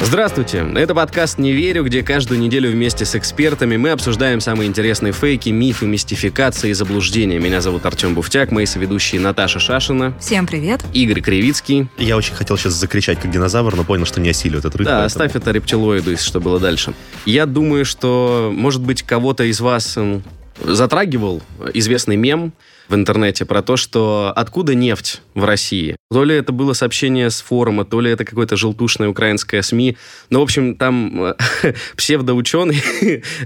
Здравствуйте, это подкаст «Не верю», где каждую неделю вместе с экспертами мы обсуждаем самые интересные фейки, мифы, мистификации и заблуждения. Меня зовут Артем Буфтяк, мои соведущие Наташа Шашина. Всем привет. Игорь Кривицкий. Я очень хотел сейчас закричать, как динозавр, но понял, что не осилю этот рык. Да, поэтому... оставь это рептилоиду, если что было дальше. Я думаю, что, может быть, кого-то из вас затрагивал известный мем, в интернете про то, что откуда нефть в России. То ли это было сообщение с форума, то ли это какое-то желтушное украинское СМИ. Но, в общем, там э, псевдоученый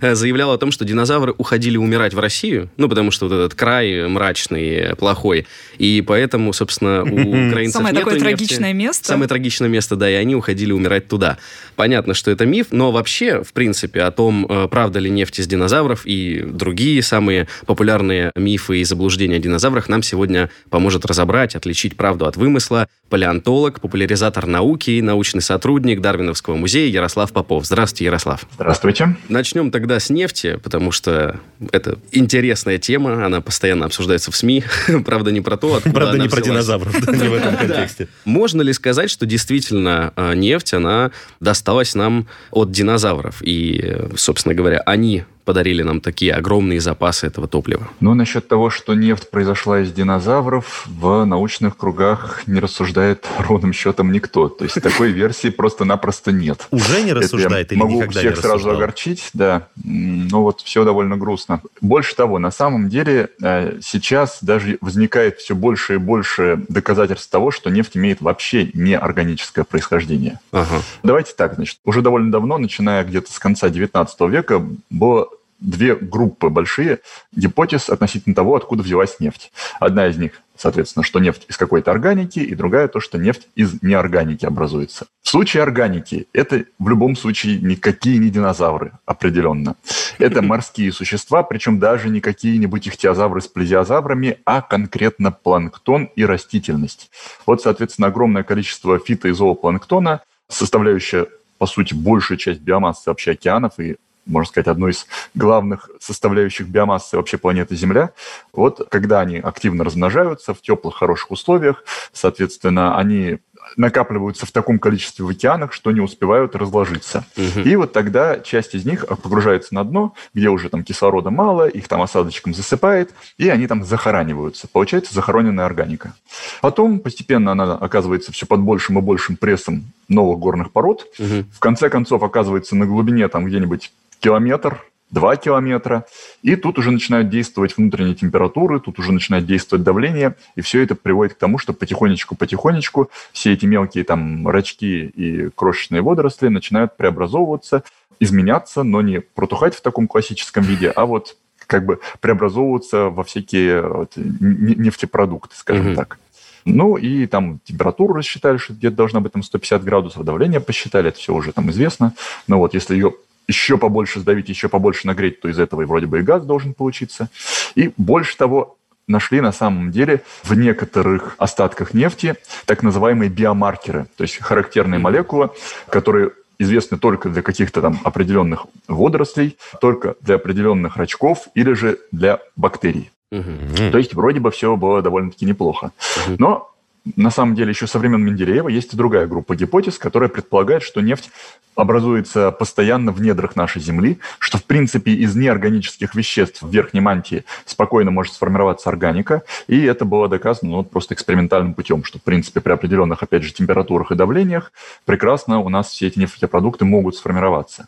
заявлял о том, что динозавры уходили умирать в Россию, ну, потому что вот этот край мрачный, плохой. И поэтому, собственно, у украинцев Самое такое нефти. трагичное место. Самое трагичное место, да, и они уходили умирать туда. Понятно, что это миф, но вообще, в принципе, о том, э, правда ли нефть из динозавров и другие самые популярные мифы и заблуждения рассуждения о динозаврах нам сегодня поможет разобрать, отличить правду от вымысла палеонтолог, популяризатор науки и научный сотрудник Дарвиновского музея Ярослав Попов. Здравствуйте, Ярослав. Здравствуйте. Начнем тогда с нефти, потому что это интересная тема, она постоянно обсуждается в СМИ. Правда, не про то, откуда Правда, не про динозавров, не в этом контексте. Можно ли сказать, что действительно а, нефть, она досталась нам от динозавров? И, собственно говоря, они подарили нам такие огромные запасы этого топлива? Ну, насчет того, что нефть произошла из динозавров, в научных кругах не рассуждает ровным счетом никто. То есть такой версии просто-напросто нет. Уже не рассуждает или могу всех сразу огорчить, да. Но вот все довольно грустно. Больше того, на самом деле э, сейчас даже возникает все больше и больше доказательств того, что нефть имеет вообще неорганическое происхождение. Ага. Давайте так, значит, уже довольно давно, начиная где-то с конца 19 века, было две группы большие гипотез относительно того, откуда взялась нефть. Одна из них, соответственно, что нефть из какой-то органики, и другая то, что нефть из неорганики образуется. В случае органики это в любом случае никакие не динозавры, определенно. Это морские существа, причем даже не какие-нибудь ихтиозавры с плезиозаврами, а конкретно планктон и растительность. Вот, соответственно, огромное количество фито- и зоопланктона, составляющее по сути, большую часть биомассы вообще океанов и можно сказать, одной из главных составляющих биомассы вообще планеты Земля. Вот когда они активно размножаются в теплых, хороших условиях, соответственно, они накапливаются в таком количестве в океанах, что не успевают разложиться. Угу. И вот тогда часть из них погружается на дно, где уже там кислорода мало, их там осадочком засыпает, и они там захораниваются. Получается захороненная органика. Потом постепенно она оказывается все под большим и большим прессом новых горных пород. Угу. В конце концов оказывается на глубине там где-нибудь километр, 2 километра, и тут уже начинают действовать внутренние температуры, тут уже начинает действовать давление, и все это приводит к тому, что потихонечку-потихонечку все эти мелкие там рачки и крошечные водоросли начинают преобразовываться, изменяться, но не протухать в таком классическом виде, а вот как бы преобразовываться во всякие вот, нефтепродукты, скажем mm-hmm. так. Ну и там температуру рассчитали, что где-то должна быть там 150 градусов, давление посчитали, это все уже там известно. Но вот если ее еще побольше сдавить, еще побольше нагреть, то из этого и вроде бы и газ должен получиться. И больше того, нашли на самом деле в некоторых остатках нефти так называемые биомаркеры, то есть характерные молекулы, которые известны только для каких-то там определенных водорослей, только для определенных рачков или же для бактерий. Угу. То есть вроде бы все было довольно-таки неплохо. Угу. Но на самом деле еще со времен Менделеева есть и другая группа гипотез, которая предполагает, что нефть образуется постоянно в недрах нашей Земли, что в принципе из неорганических веществ в верхней мантии спокойно может сформироваться органика, и это было доказано ну, вот просто экспериментальным путем, что в принципе при определенных, опять же, температурах и давлениях прекрасно у нас все эти нефтепродукты могут сформироваться.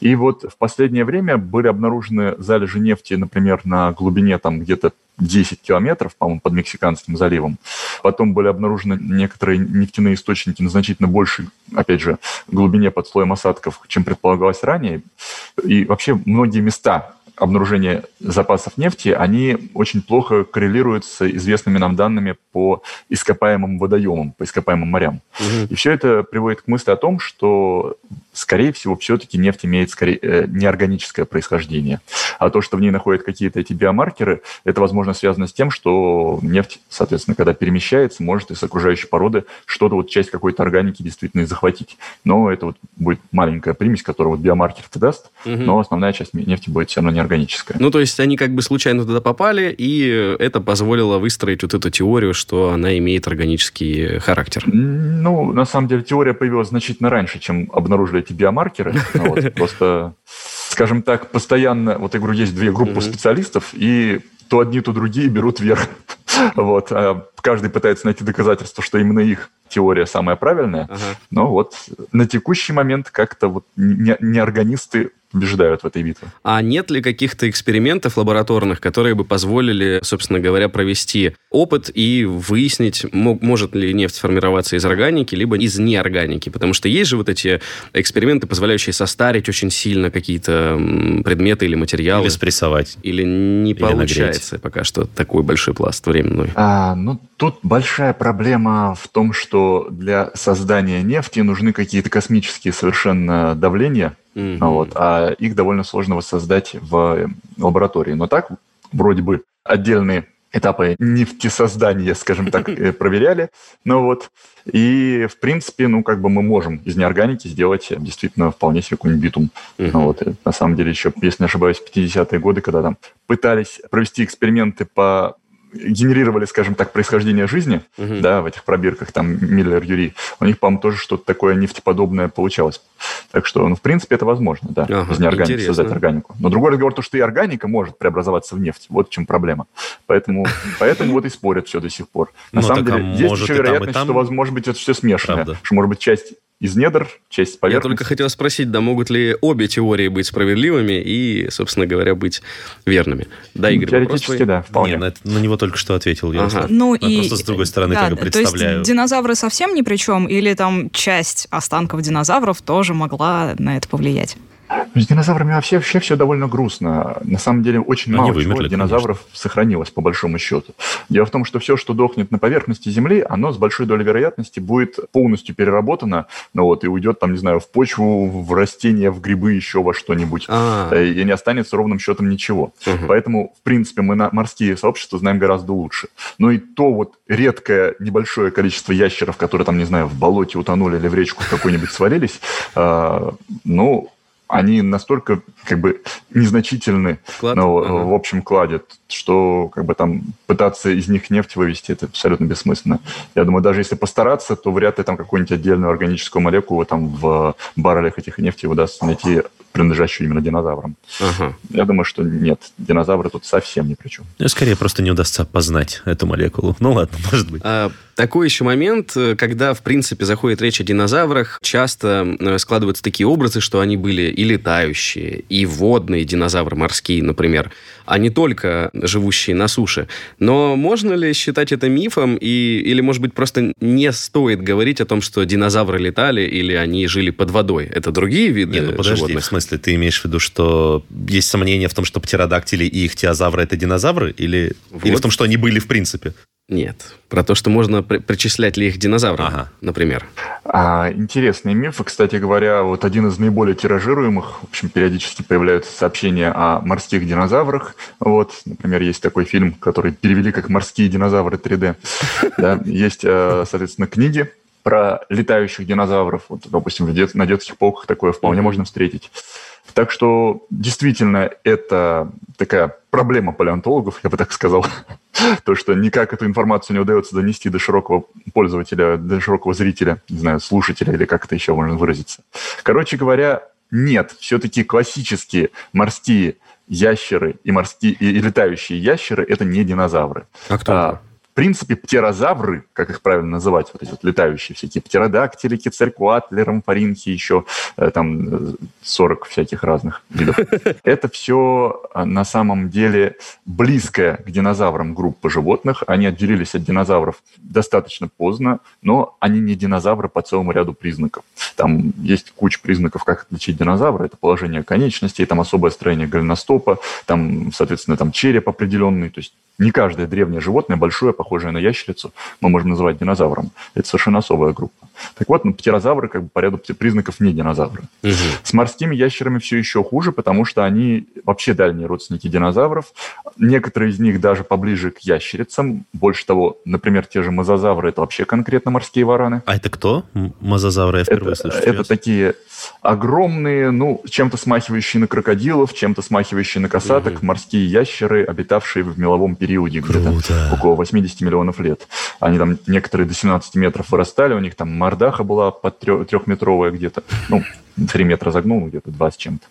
И вот в последнее время были обнаружены залежи нефти, например, на глубине там где-то 10 километров, по-моему, под Мексиканским заливом. Потом были обнаружены некоторые нефтяные источники на значительно большей, опять же, глубине под слоем осадков, чем предполагалось ранее. И вообще многие места обнаружения запасов нефти, они очень плохо коррелируют с известными нам данными по ископаемым водоемам, по ископаемым морям. Угу. И все это приводит к мысли о том, что, скорее всего, все-таки нефть имеет скорее, э, неорганическое происхождение. А то, что в ней находят какие-то эти биомаркеры, это, возможно, связано с тем, что нефть, соответственно, когда перемещается, может из окружающей породы что-то, вот часть какой-то органики действительно и захватить. Но это вот будет маленькая примесь, которая вот биомаркер даст, угу. но основная часть нефти будет все равно неорганическая. Ну, то есть они как бы случайно туда попали, и это позволило выстроить вот эту теорию, что она имеет органический характер. Ну, на самом деле, теория появилась значительно раньше, чем обнаружили эти биомаркеры. Ну просто, скажем так, постоянно, вот я говорю, есть две группы специалистов, и то одни, то другие берут вверх. Вот. А каждый пытается найти доказательства, что именно их теория самая правильная. Ага. Но вот на текущий момент как-то вот неорганисты побеждают в этой битве. А нет ли каких-то экспериментов лабораторных, которые бы позволили, собственно говоря, провести опыт и выяснить, может ли нефть формироваться из органики, либо из неорганики? Потому что есть же вот эти эксперименты, позволяющие состарить очень сильно какие-то предметы или материалы. Или спрессовать. Или не или получается нагреть. пока что такой большой пласт временной. А, ну, тут большая проблема в том, что для создания нефти нужны какие-то космические совершенно давления, Mm-hmm. Вот, а их довольно сложно воссоздать в лаборатории. Но так вроде бы отдельные этапы нефтесоздания, скажем так, э, проверяли. Ну вот. И, в принципе, ну, как бы мы можем из неорганики сделать действительно вполне себе какой-нибудь битум. Uh-huh. Ну, вот. И, на самом деле, еще, если не ошибаюсь, в 50-е годы, когда там пытались провести эксперименты по генерировали, скажем так, происхождение жизни, угу. да, в этих пробирках, там, Миллер, Юрий, у них, по-моему, тоже что-то такое нефтеподобное получалось. Так что, ну, в принципе, это возможно, да, ага, из неорганики интересно. создать органику. Но другой разговор, то, что и органика может преобразоваться в нефть. Вот в чем проблема. Поэтому, поэтому вот и спорят все до сих пор. На ну, самом деле, а есть еще вероятность, что, может быть, это все смешанное. Что, может быть, часть из недр, часть поверхности. Я только хотел спросить, да, могут ли обе теории быть справедливыми и, собственно говоря, быть верными? Да, Игорь, Теоретически, да, вполне. Нет, на, него только что ответил я. Ага. Ну, и... Просто с другой стороны да, как представляю. То есть динозавры совсем ни при чем? Или там часть останков динозавров тоже могла на это повлиять? С динозаврами вообще, вообще все довольно грустно. На самом деле очень Они мало вымерли, чего динозавров конечно. сохранилось, по большому счету. Дело в том, что все, что дохнет на поверхности Земли, оно с большой долей вероятности будет полностью переработано, ну вот, и уйдет, там, не знаю, в почву, в растения, в грибы, еще во что-нибудь. А-а-а. Э, и не останется ровным счетом ничего. Угу. Поэтому, в принципе, мы на морские сообщества знаем гораздо лучше. Но и то вот редкое небольшое количество ящеров, которые там, не знаю, в болоте утонули или в речку какой-нибудь свалились, э, ну, они настолько как бы незначительны Вклад? ну, ага. в общем кладе, что как бы там пытаться из них нефть вывести, это абсолютно бессмысленно. Я думаю, даже если постараться, то вряд ли там какую-нибудь отдельную органическую молекулу там в баррелях этих нефти удастся найти принадлежащую именно динозаврам. Ага. Я думаю, что нет, динозавры тут совсем ни при чем. Ну, скорее, просто не удастся опознать эту молекулу. Ну ладно, может быть. А, такой еще момент, когда, в принципе, заходит речь о динозаврах, часто э, складываются такие образы, что они были и летающие, и водные динозавры морские, например, а не только живущие на суше. Но можно ли считать это мифом, и, или, может быть, просто не стоит говорить о том, что динозавры летали или они жили под водой? Это другие виды Нет, ну подожди, животных? в смысле, ты имеешь в виду, что есть сомнения в том, что птеродактили и ихтиозавры это динозавры? Или, вот. или в том, что они были в принципе? Нет. Про то, что можно при- причислять ли их динозаврам, ага. например. А, интересные мифы. Кстати говоря, вот один из наиболее тиражируемых, в общем, периодически появляются сообщения о морских динозаврах. Вот, например, есть такой фильм, который перевели как «Морские динозавры 3D». Есть, э, соответственно, книги про летающих динозавров. Вот, допустим, на детских полках такое вполне можно встретить. Так что действительно это такая проблема палеонтологов, я бы так сказал. То, что никак эту информацию не удается донести до широкого пользователя, до широкого зрителя, не знаю, слушателя или как это еще можно выразиться. Короче говоря, нет, все-таки классические морские ящеры и морские и, летающие ящеры это не динозавры. А кто? А, принципе, птерозавры, как их правильно называть, вот эти вот летающие всякие птеродактили, кицеркуатлы, рамфоринки, еще э, там 40 всяких разных видов. Это все на самом деле близкая к динозаврам группа животных. Они отделились от динозавров достаточно поздно, но они не динозавры по целому ряду признаков. Там есть куча признаков, как отличить динозавра. Это положение конечностей, там особое строение голеностопа, там, соответственно, там череп определенный. То есть не каждое древнее животное, большое, похожее на ящерицу, мы можем называть динозавром. Это совершенно особая группа. Так вот, ну, птерозавры как бы по ряду признаков не динозавры. Угу. С морскими ящерами все еще хуже, потому что они вообще дальние родственники динозавров. Некоторые из них даже поближе к ящерицам. Больше того, например, те же мозазавры – это вообще конкретно морские вараны. А это кто? Мозазавры я впервые это, слышу. Это такие огромные, ну, чем-то смахивающие на крокодилов, чем-то смахивающие на касаток, угу. морские ящеры, обитавшие в меловом периоде где-то около 80 миллионов лет. Они там некоторые до 17 метров вырастали, у них там мордаха была под трехметровая где-то, ну, 3 метра загнул, где-то 20 чем-то.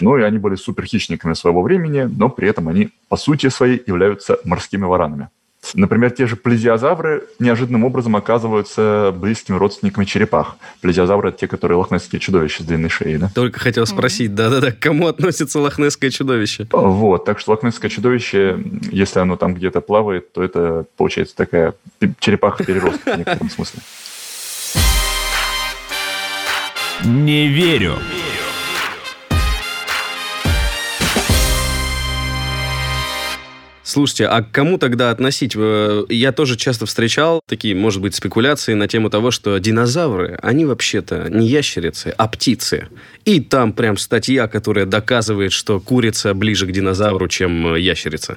Ну и они были супер хищниками своего времени, но при этом они по сути своей являются морскими варанами. Например, те же плезиозавры неожиданным образом оказываются близкими родственниками черепах. Плезиозавры – это те, которые лохнесские чудовища с длинной шеей, да? Только хотел спросить, да-да-да, к кому относится лохнесское чудовище? Вот, так что лохнесское чудовище, если оно там где-то плавает, то это, получается, такая черепаха-переросток в некотором смысле. Не верю. Слушайте, а к кому тогда относить? Э, я тоже часто встречал такие, может быть, спекуляции на тему того, что динозавры, они вообще-то не ящерицы, а птицы. И там прям статья, которая доказывает, что курица ближе к динозавру, чем э, ящерица.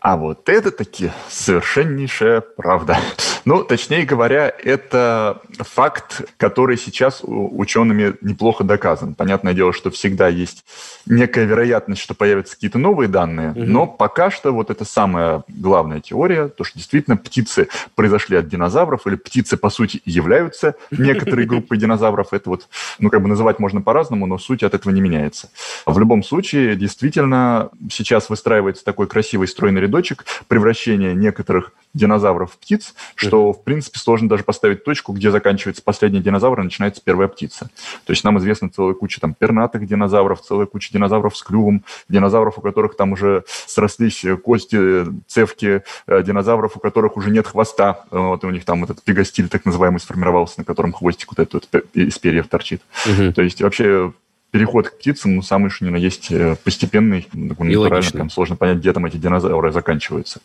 А вот это таки совершеннейшая правда. Ну, точнее говоря, это факт, который сейчас учеными неплохо доказан. Понятное дело, что всегда есть некая вероятность, что появятся какие-то новые данные, угу. но пока что вот это самая главная теория, то, что действительно птицы произошли от динозавров, или птицы, по сути, являются некоторые группы динозавров. Это вот, ну, как бы называть можно по-разному, но суть от этого не меняется. В любом случае, действительно, сейчас выстраивается такой красивый стройный рядочек превращения некоторых динозавров в птиц, что, в принципе, сложно даже поставить точку, где заканчивается последний динозавр и начинается первая птица. То есть нам известна целая куча там пернатых динозавров, целая куча динозавров с клювом, динозавров, у которых там уже срослись кости, цевки, э, динозавров, у которых уже нет хвоста, вот, и у них там этот пегастиль так называемый сформировался, на котором хвостик вот этот вот из перьев торчит. Угу. То есть вообще переход к птицам, ну, самый что ни на есть э, постепенный, ну, натурально, там сложно понять, где там эти динозавры заканчиваются.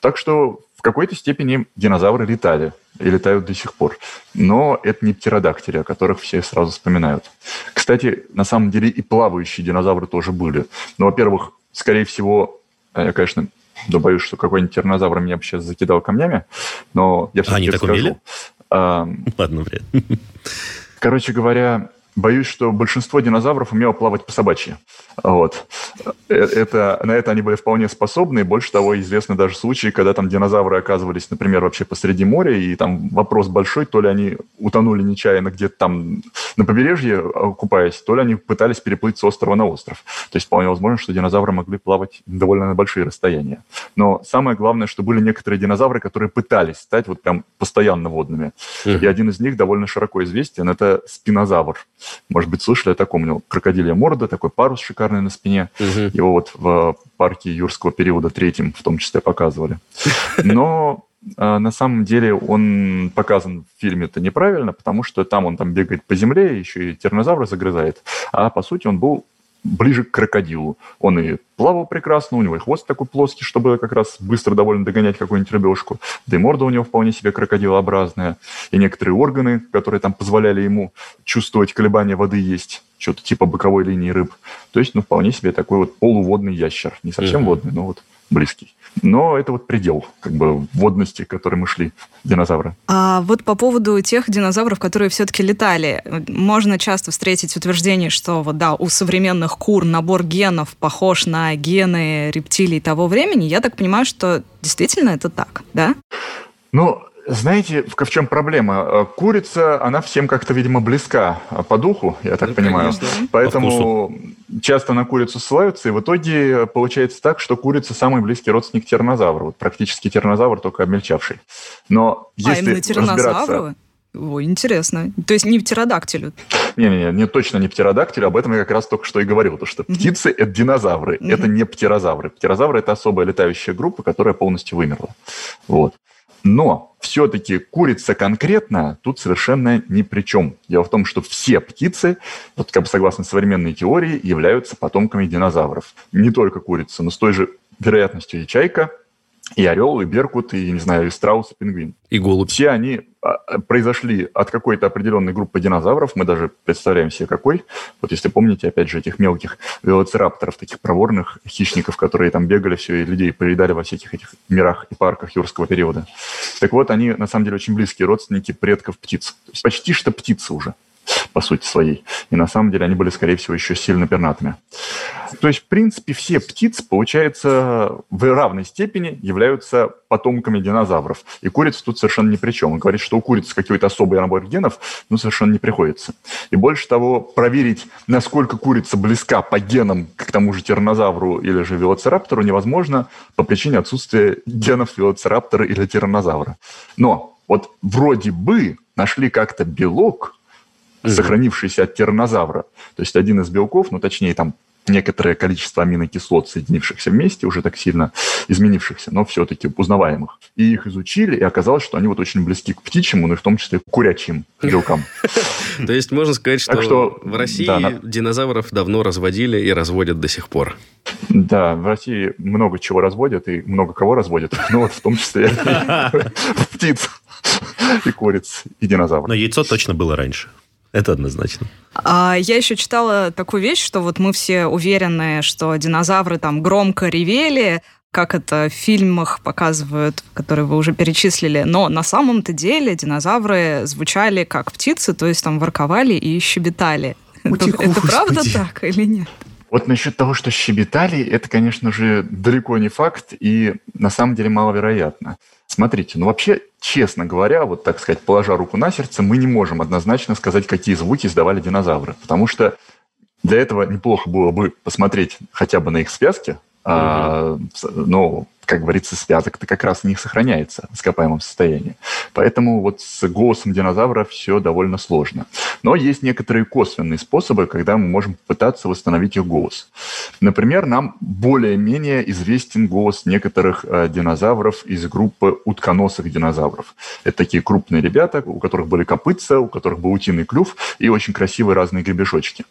Так что в какой-то степени динозавры летали и летают до сих пор. Но это не птеродактили, о которых все сразу вспоминают. Кстати, на самом деле и плавающие динозавры тоже были. Но, во-первых, скорее всего, я, конечно, да боюсь, что какой-нибудь тиранозавр меня бы сейчас закидал камнями, но я все-таки Они так скажу. умели? А, Ладно, вряд Короче говоря, Боюсь, что большинство динозавров умело плавать по собачьи. Вот. Э, это, на это они были вполне способны. больше того, известны даже случаи, когда там динозавры оказывались, например, вообще посреди моря, и там вопрос большой, то ли они утонули нечаянно где-то там на побережье, а, купаясь, то ли они пытались переплыть с острова на остров. То есть вполне возможно, что динозавры могли плавать довольно на большие расстояния. Но самое главное, что были некоторые динозавры, которые пытались стать вот прям постоянно водными. Uh-huh. И один из них довольно широко известен, это спинозавр. Может быть, слышали о таком? У него крокодилья морда, такой парус шикарный на спине. Угу. Его вот в парке юрского периода третьем в том числе показывали. Но а, на самом деле он показан в фильме это неправильно, потому что там он там бегает по земле, еще и тернозавра загрызает. А по сути он был ближе к крокодилу. Он и плавал прекрасно, у него и хвост такой плоский, чтобы как раз быстро довольно догонять какую-нибудь рыбешку. Да и морда у него вполне себе крокодилообразная. И некоторые органы, которые там позволяли ему чувствовать колебания воды, есть что-то типа боковой линии рыб. То есть, ну, вполне себе такой вот полуводный ящер. Не совсем mm-hmm. водный, но вот близкий. Но это вот предел как бы водности, к которой мы шли, динозавры. А вот по поводу тех динозавров, которые все-таки летали, можно часто встретить утверждение, что вот да, у современных кур набор генов похож на гены рептилий того времени. Я так понимаю, что действительно это так, да? Ну, Знаете, в, чем проблема? Э, курица, она всем как-то, видимо, близка э, по духу, я так ну, понимаю. Конечно. Поэтому часто на курицу ссылаются, и в итоге получается так, что курица самый близкий родственник тираннозавра. Вот практически тираннозавр, только обмельчавший. Но если а именно тираннозавры? Ой, интересно. То есть не птеродактилю? Не-не-не, не, точно не птеродактилю, об этом я как раз только что и говорил, то что птицы – это динозавры, это не птерозавры. Птерозавры – это особая летающая группа, которая полностью вымерла. Вот. Но все-таки курица конкретно тут совершенно ни при чем. Дело в том, что все птицы, вот как бы согласно современной теории, являются потомками динозавров. Не только курица, но с той же вероятностью и чайка, и орел, и беркут, и, не знаю, и страус, и пингвин. И голубь. Все они произошли от какой-то определенной группы динозавров. Мы даже представляем себе, какой. Вот если помните, опять же, этих мелких велоцирапторов, таких проворных хищников, которые там бегали все и людей поедали во всяких этих мирах и парках юрского периода. Так вот, они, на самом деле, очень близкие родственники предков птиц. То есть почти что птицы уже по сути своей. И на самом деле они были, скорее всего, еще сильно пернатыми. То есть, в принципе, все птицы, получается, в равной степени являются потомками динозавров. И курица тут совершенно ни при чем. Он говорит, что у курицы какой-то особый набор генов, ну, совершенно не приходится. И больше того, проверить, насколько курица близка по генам к тому же тираннозавру или же велоцираптору невозможно по причине отсутствия генов велоцираптора или тираннозавра. Но вот вроде бы нашли как-то белок, сохранившийся от тираннозавра. То есть один из белков, ну точнее там некоторое количество аминокислот, соединившихся вместе, уже так сильно изменившихся, но все-таки узнаваемых. И их изучили, и оказалось, что они вот очень близки к птичьему, ну и в том числе к курячим белкам. То есть можно сказать, что в России динозавров давно разводили и разводят до сих пор. Да, в России много чего разводят и много кого разводят, ну вот в том числе птиц и куриц, и динозавров. Но яйцо точно было раньше. Это однозначно. А я еще читала такую вещь, что вот мы все уверены, что динозавры там громко ревели, как это в фильмах показывают, которые вы уже перечислили. Но на самом-то деле динозавры звучали как птицы, то есть там ворковали и щебетали. Это, это правда так или нет? Вот насчет того, что щебетали, это, конечно же, далеко не факт и на самом деле маловероятно. Смотрите, ну вообще, честно говоря, вот так сказать, положа руку на сердце, мы не можем однозначно сказать, какие звуки издавали динозавры. Потому что для этого неплохо было бы посмотреть хотя бы на их связки, угу. а, но как говорится, связок-то как раз них сохраняется в ископаемом состоянии. Поэтому вот с голосом динозавра все довольно сложно. Но есть некоторые косвенные способы, когда мы можем пытаться восстановить их голос. Например, нам более-менее известен голос некоторых э, динозавров из группы утконосых динозавров. Это такие крупные ребята, у которых были копытца, у которых был утиный клюв и очень красивые разные гребешочки.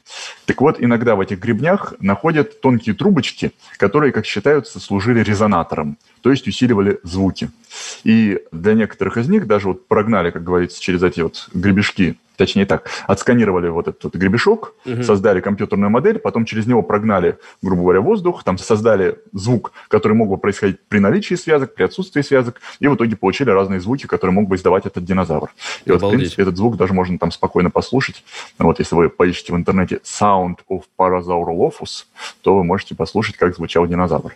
Так вот, иногда в этих гребнях находят тонкие трубочки, которые, как считаются, служили резонатором генератором, то есть усиливали звуки. И для некоторых из них даже вот прогнали, как говорится, через эти вот гребешки точнее так, отсканировали вот этот гребешок, угу. создали компьютерную модель, потом через него прогнали, грубо говоря, воздух, там создали звук, который мог бы происходить при наличии связок, при отсутствии связок, и в итоге получили разные звуки, которые мог бы издавать этот динозавр. И Обалдеть. вот, в принципе, этот звук даже можно там спокойно послушать. Вот если вы поищете в интернете «Sound of Parasaurolophus», то вы можете послушать, как звучал динозавр.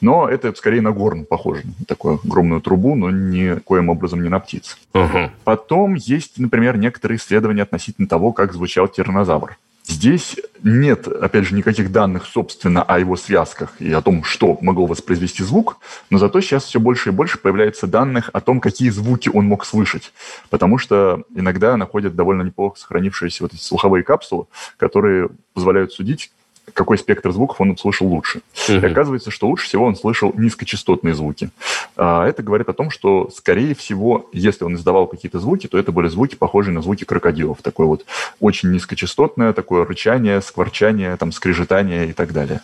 Но это скорее на горн похоже, такую огромную трубу, но никоим образом не на птиц. Угу. Потом есть, например, некоторые исследования относительно того, как звучал тиранозавр. Здесь нет, опять же, никаких данных, собственно, о его связках и о том, что могло воспроизвести звук, но зато сейчас все больше и больше появляется данных о том, какие звуки он мог слышать. Потому что иногда находят довольно неплохо сохранившиеся вот эти слуховые капсулы, которые позволяют судить, какой спектр звуков он услышал лучше. И оказывается, что лучше всего он слышал низкочастотные звуки. А это говорит о том, что, скорее всего, если он издавал какие-то звуки, то это были звуки, похожие на звуки крокодилов. Такое вот очень низкочастотное, такое рычание, скворчание, там, скрежетание и так далее.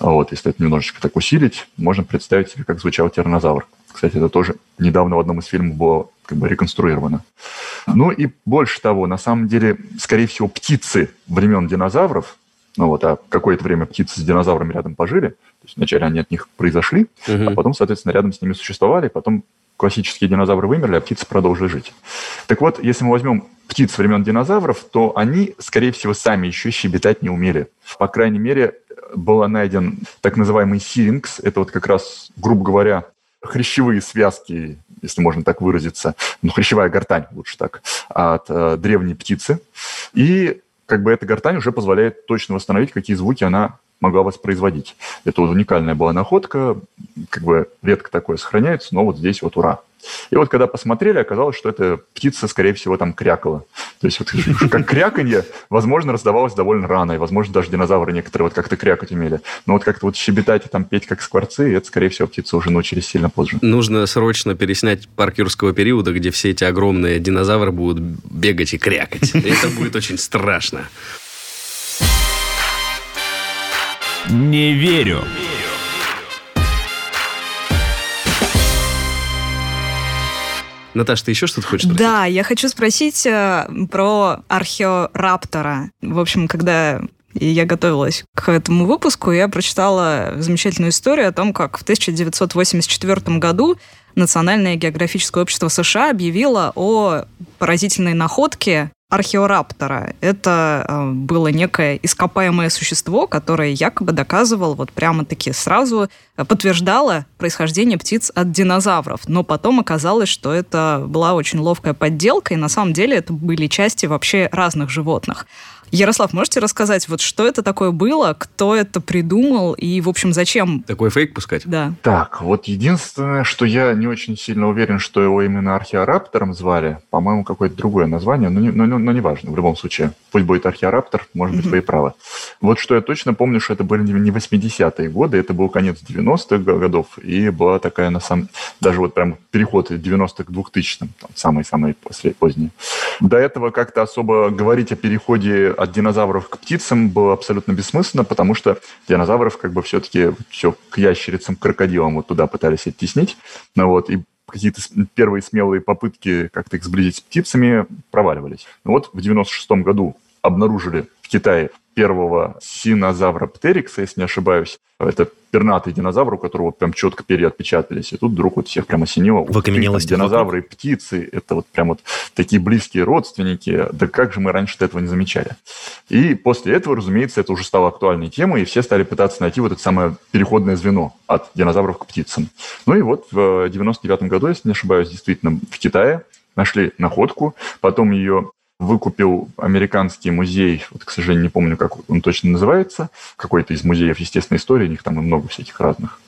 Вот, если это немножечко так усилить, можно представить себе, как звучал тиранозавр. Кстати, это тоже недавно в одном из фильмов было как бы реконструировано. Ну и больше того, на самом деле, скорее всего, птицы времен динозавров, ну вот, а какое-то время птицы с динозаврами рядом пожили. То есть вначале они от них произошли, угу. а потом, соответственно, рядом с ними существовали, потом классические динозавры вымерли, а птицы продолжили жить. Так вот, если мы возьмем птиц времен динозавров, то они, скорее всего, сами еще щебетать не умели. По крайней мере, был найден так называемый сирингс. Это вот как раз, грубо говоря, хрящевые связки, если можно так выразиться, ну, хрящевая гортань, лучше так, от э, древней птицы. И как бы эта гортань уже позволяет точно восстановить, какие звуки она могла воспроизводить. Это вот уникальная была находка, как бы редко такое сохраняется, но вот здесь вот ура. И вот когда посмотрели, оказалось, что эта птица, скорее всего, там крякала. То есть вот как кряканье, возможно, раздавалось довольно рано, и, возможно, даже динозавры некоторые вот как-то крякать умели. Но вот как-то вот щебетать и там петь как скворцы, это, скорее всего, птицы уже научились сильно позже. Нужно срочно переснять парк юрского периода, где все эти огромные динозавры будут бегать и крякать. Это будет очень страшно. Не верю. Наташа, ты еще что-то хочешь спросить? Да, я хочу спросить э, про археораптора. В общем, когда я готовилась к этому выпуску, я прочитала замечательную историю о том, как в 1984 году Национальное географическое общество США объявило о поразительной находке археораптора. Это э, было некое ископаемое существо, которое якобы доказывало, вот прямо-таки сразу э, подтверждало происхождение птиц от динозавров. Но потом оказалось, что это была очень ловкая подделка, и на самом деле это были части вообще разных животных. Ярослав, можете рассказать, вот что это такое было, кто это придумал и, в общем, зачем? Такой фейк пускать? Да. Так, вот единственное, что я не очень сильно уверен, что его именно археораптором звали. По-моему, какое-то другое название, но, не, но, но, но не важно, в любом случае. Пусть будет археораптор, может быть, mm-hmm. вы и правы. Вот что я точно помню, что это были не 80-е годы, это был конец 90-х годов, и была такая, на самом даже вот прям переход из 90-х к 2000-м, самый-самый поздний. До этого как-то особо говорить о переходе от динозавров к птицам было абсолютно бессмысленно, потому что динозавров как бы все-таки все к ящерицам, к крокодилам вот туда пытались оттеснить. Ну вот, и какие-то первые смелые попытки как-то их сблизить с птицами проваливались. Ну вот в 96 году обнаружили в Китае первого синозавра птерикса, если не ошибаюсь. Это пернатый динозавр, у которого прям четко перья отпечатались. И тут вдруг вот всех прямо осенило. Окаменелости. Динозавры и птицы – это вот прям вот такие близкие родственники. Да как же мы раньше этого не замечали? И после этого, разумеется, это уже стало актуальной темой, и все стали пытаться найти вот это самое переходное звено от динозавров к птицам. Ну и вот в 99 году, если не ошибаюсь, действительно в Китае нашли находку, потом ее выкупил американский музей, вот, к сожалению, не помню, как он точно называется, какой-то из музеев естественной истории, у них там много всяких разных,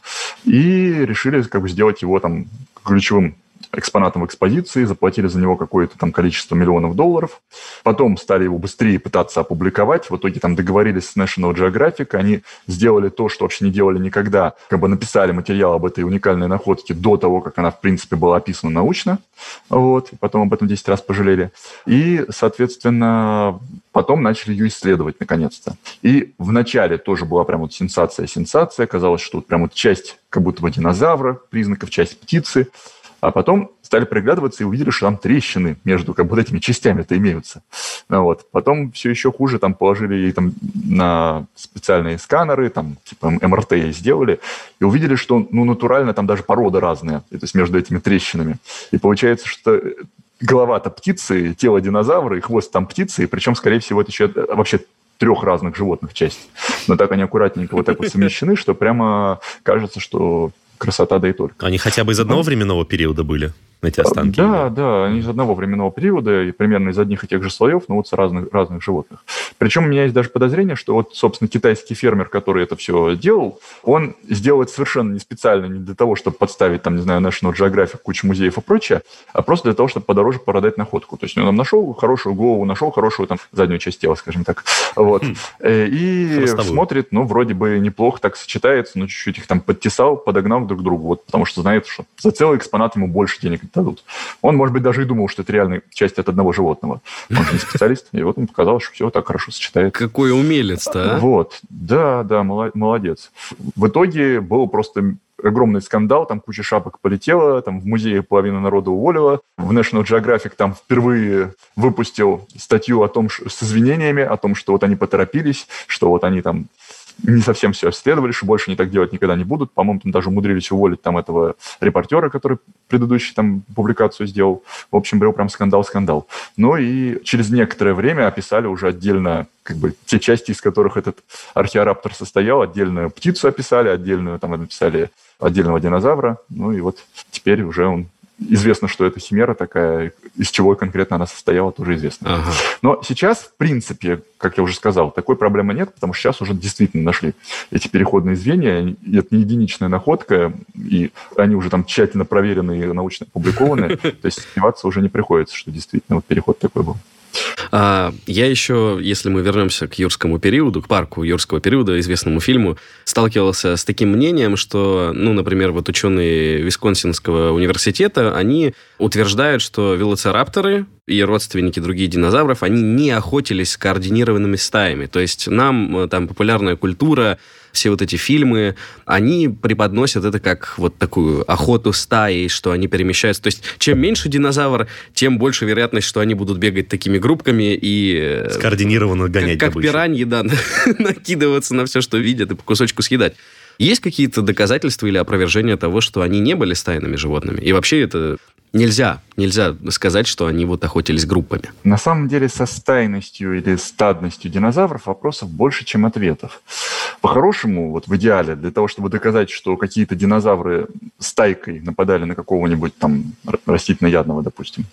и решили как бы сделать его там ключевым экспонатом в экспозиции, заплатили за него какое-то там количество миллионов долларов. Потом стали его быстрее пытаться опубликовать. В итоге там договорились с National Geographic, они сделали то, что вообще не делали никогда. Как бы написали материал об этой уникальной находке до того, как она, в принципе, была описана научно. Вот. И потом об этом 10 раз пожалели. И, соответственно, потом начали ее исследовать наконец-то. И в начале тоже была прям вот сенсация-сенсация. Казалось, что вот прям вот часть как будто бы динозавра, признаков часть птицы. А потом стали приглядываться и увидели, что там трещины между как вот этими частями-то имеются. Ну, вот. Потом все еще хуже, там положили ей там на специальные сканеры, там типа МРТ ей сделали, и увидели, что ну, натурально там даже порода разная, то есть между этими трещинами. И получается, что голова-то птицы, тело динозавра и хвост там птицы, и причем, скорее всего, это еще вообще трех разных животных части. Но так они аккуратненько вот так вот совмещены, что прямо кажется, что красота да и только. Они хотя бы из одного временного периода были? Эти останки? Да, да, они из одного временного периода, и примерно из одних и тех же слоев, но вот с разных, разных животных. Причем у меня есть даже подозрение, что вот, собственно, китайский фермер, который это все делал, он сделал это совершенно не специально, не для того, чтобы подставить, там, не знаю, National Geographic, кучу музеев и прочее, а просто для того, чтобы подороже продать находку. То есть он там нашел хорошую голову, нашел хорошую там заднюю часть тела, скажем так. Вот. Хм. Э, и смотрит, ну, вроде бы неплохо так сочетается, но чуть-чуть их там подтесал, подогнал друг к другу, вот, потому что знает, что за целый экспонат ему больше денег дадут. Он, может быть, даже и думал, что это реальная часть от одного животного. Он же не специалист, и вот ему показалось, что все так хорошо сочетает. Какой умелец-то, а? Вот, да, да, молодец. В итоге был просто огромный скандал, там куча шапок полетела, там в музее половина народа уволила. В National Geographic там впервые выпустил статью о том, с извинениями, о том, что вот они поторопились, что вот они там не совсем все исследовали, что больше не так делать никогда не будут. По-моему, там даже умудрились уволить там этого репортера, который предыдущий там публикацию сделал. В общем, был прям скандал-скандал. Ну и через некоторое время описали уже отдельно как бы те части, из которых этот археораптор состоял, отдельную птицу описали, отдельную там написали отдельного динозавра. Ну и вот теперь уже он Известно, что это химера такая, из чего конкретно она состояла, тоже известно. Ага. Но сейчас, в принципе, как я уже сказал, такой проблемы нет, потому что сейчас уже действительно нашли эти переходные звенья. И это не единичная находка, и они уже там тщательно проверены и научно опубликованы. То есть сомневаться уже не приходится, что действительно вот переход такой был. А, я еще, если мы вернемся к юрскому периоду, к парку юрского периода, известному фильму, сталкивался с таким мнением, что, ну, например, вот ученые Висконсинского университета, они утверждают, что велоцирапторы и родственники других динозавров, они не охотились координированными стаями. То есть нам э, там популярная культура все вот эти фильмы, они преподносят это как вот такую охоту стаи, что они перемещаются. То есть чем меньше динозавр, тем больше вероятность, что они будут бегать такими группками и... Э, Скоординированно гонять Как, как пираньи, да, накидываться на все, что видят, и по кусочку съедать. Есть какие-то доказательства или опровержения того, что они не были стайными животными? И вообще это нельзя, нельзя сказать, что они вот охотились группами. На самом деле со стайностью или стадностью динозавров вопросов больше, чем ответов. По-хорошему, вот в идеале, для того, чтобы доказать, что какие-то динозавры стайкой нападали на какого-нибудь там растительноядного, допустим,